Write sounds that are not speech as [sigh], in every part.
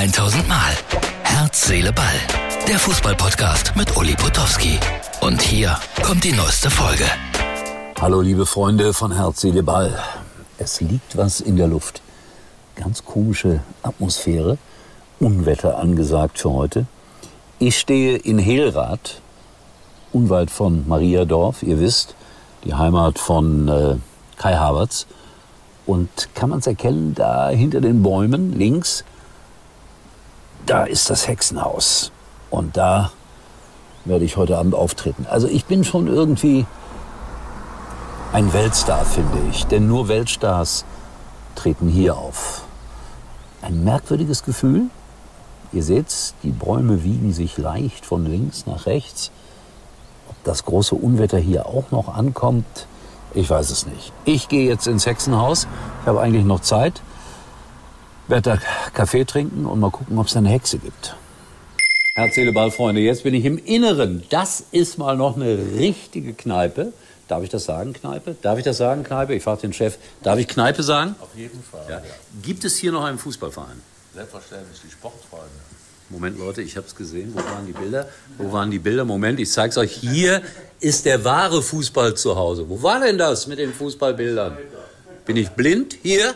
1000 Mal. Herz, Seele, Ball. Der Fußballpodcast mit Uli Potowski. Und hier kommt die neueste Folge. Hallo liebe Freunde von Herz, Seele, Ball. Es liegt was in der Luft. Ganz komische Atmosphäre. Unwetter angesagt für heute. Ich stehe in Helrath, unweit von Mariadorf, ihr wisst, die Heimat von äh, Kai Havertz. Und kann man es erkennen, da hinter den Bäumen links, da ist das Hexenhaus. Und da werde ich heute Abend auftreten. Also ich bin schon irgendwie ein Weltstar, finde ich. Denn nur Weltstars treten hier auf. Ein merkwürdiges Gefühl. Ihr seht's, die Bäume wiegen sich leicht von links nach rechts. Ob das große Unwetter hier auch noch ankommt, ich weiß es nicht. Ich gehe jetzt ins Hexenhaus. Ich habe eigentlich noch Zeit. Werde da Kaffee trinken und mal gucken, ob es eine Hexe gibt. Herz, Seele, Ball, Freunde. Jetzt bin ich im Inneren. Das ist mal noch eine richtige Kneipe. Darf ich das sagen, Kneipe? Darf ich das sagen, Kneipe? Ich frage den Chef. Darf ich Kneipe sagen? Auf jeden Fall. Ja. Gibt es hier noch einen Fußballverein? Selbstverständlich die Sportfreunde. Moment, Leute, ich habe es gesehen. Wo waren die Bilder? Wo waren die Bilder? Moment, ich zeige es euch. Hier ist der wahre Fußball zu Hause. Wo war denn das mit den Fußballbildern? Bin ich blind? Hier?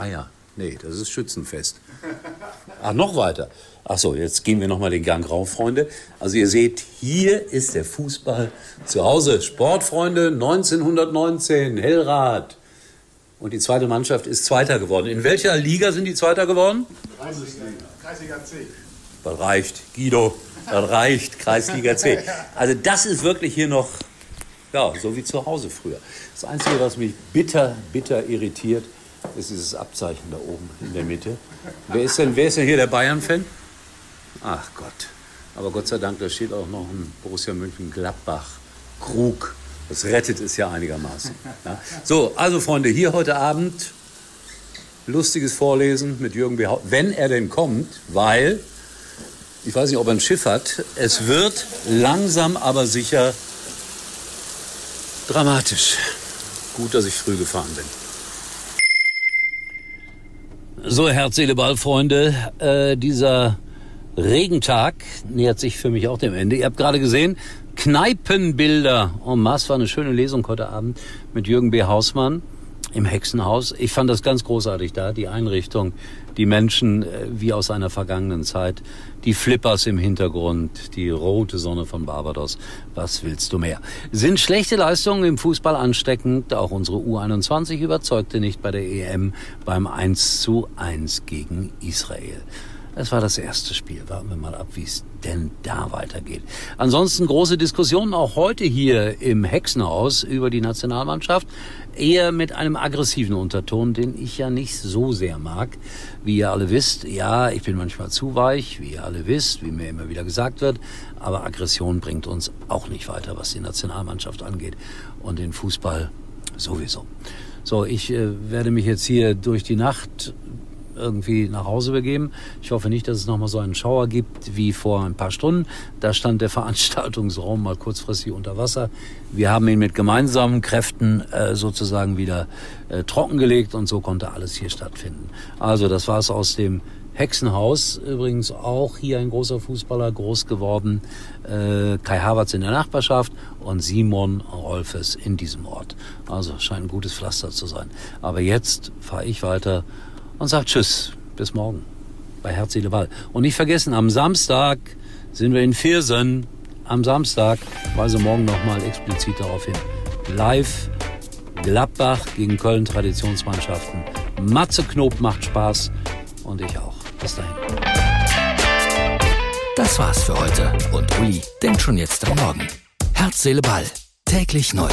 Ah ja, nee, das ist Schützenfest. Ach, noch weiter. Ach so, jetzt gehen wir noch mal den Gang rauf, Freunde. Also ihr seht, hier ist der Fußball zu Hause. Sportfreunde 1919, Hellrad. Und die zweite Mannschaft ist Zweiter geworden. In welcher Liga sind die Zweiter geworden? Kreisliga C. Das reicht, Guido, das reicht, Kreisliga C. Also das ist wirklich hier noch, ja, so wie zu Hause früher. Das Einzige, was mich bitter, bitter irritiert, ist dieses Abzeichen da oben in der Mitte. Wer ist denn, wer ist denn hier der Bayern-Fan? Ach Gott. Aber Gott sei Dank, da steht auch noch ein Borussia Mönchengladbach Krug. Das rettet es ja einigermaßen. Ja. So, also Freunde, hier heute Abend lustiges Vorlesen mit Jürgen Behau, wenn er denn kommt, weil, ich weiß nicht, ob er ein Schiff hat, es wird langsam aber sicher dramatisch. Gut, dass ich früh gefahren bin. So, Herz, Seele, Ball, Freunde, äh, dieser Regentag nähert sich für mich auch dem Ende. Ihr habt gerade gesehen, Kneipenbilder. En masse war eine schöne Lesung heute Abend mit Jürgen B. Hausmann im Hexenhaus. Ich fand das ganz großartig da, die Einrichtung, die Menschen äh, wie aus einer vergangenen Zeit, die Flippers im Hintergrund, die rote Sonne von Barbados. Was willst du mehr? Sind schlechte Leistungen im Fußball ansteckend? Auch unsere U21 überzeugte nicht bei der EM beim 1 zu 1 gegen Israel. Es war das erste Spiel. Warten wir mal ab, wie es denn da weitergeht. Ansonsten große Diskussionen auch heute hier im Hexenhaus über die Nationalmannschaft. Eher mit einem aggressiven Unterton, den ich ja nicht so sehr mag. Wie ihr alle wisst, ja, ich bin manchmal zu weich, wie ihr alle wisst, wie mir immer wieder gesagt wird. Aber Aggression bringt uns auch nicht weiter, was die Nationalmannschaft angeht. Und den Fußball sowieso. So, ich äh, werde mich jetzt hier durch die Nacht irgendwie nach Hause begeben. Ich hoffe nicht, dass es nochmal so einen Schauer gibt wie vor ein paar Stunden. Da stand der [laughs] Veranstaltungsraum mal kurzfristig unter Wasser. Wir haben ihn mit gemeinsamen Kräften äh, sozusagen wieder äh, trockengelegt und so konnte alles hier stattfinden. Also das war es aus dem Hexenhaus, übrigens auch hier ein großer Fußballer, groß geworden. Äh, Kai Havertz in der Nachbarschaft und Simon Rolfes in diesem Ort. Also scheint ein gutes Pflaster zu sein. Aber jetzt fahre ich weiter und sagt Tschüss, bis morgen bei Herz, Seele, Ball. Und nicht vergessen, am Samstag sind wir in Viersen. Am Samstag, weise morgen nochmal explizit darauf hin. Live Gladbach gegen Köln Traditionsmannschaften. Matze Knob macht Spaß und ich auch. Bis dahin. Das war's für heute. Und Uli denkt schon jetzt am Morgen. Herz, Seele, Ball. Täglich neu.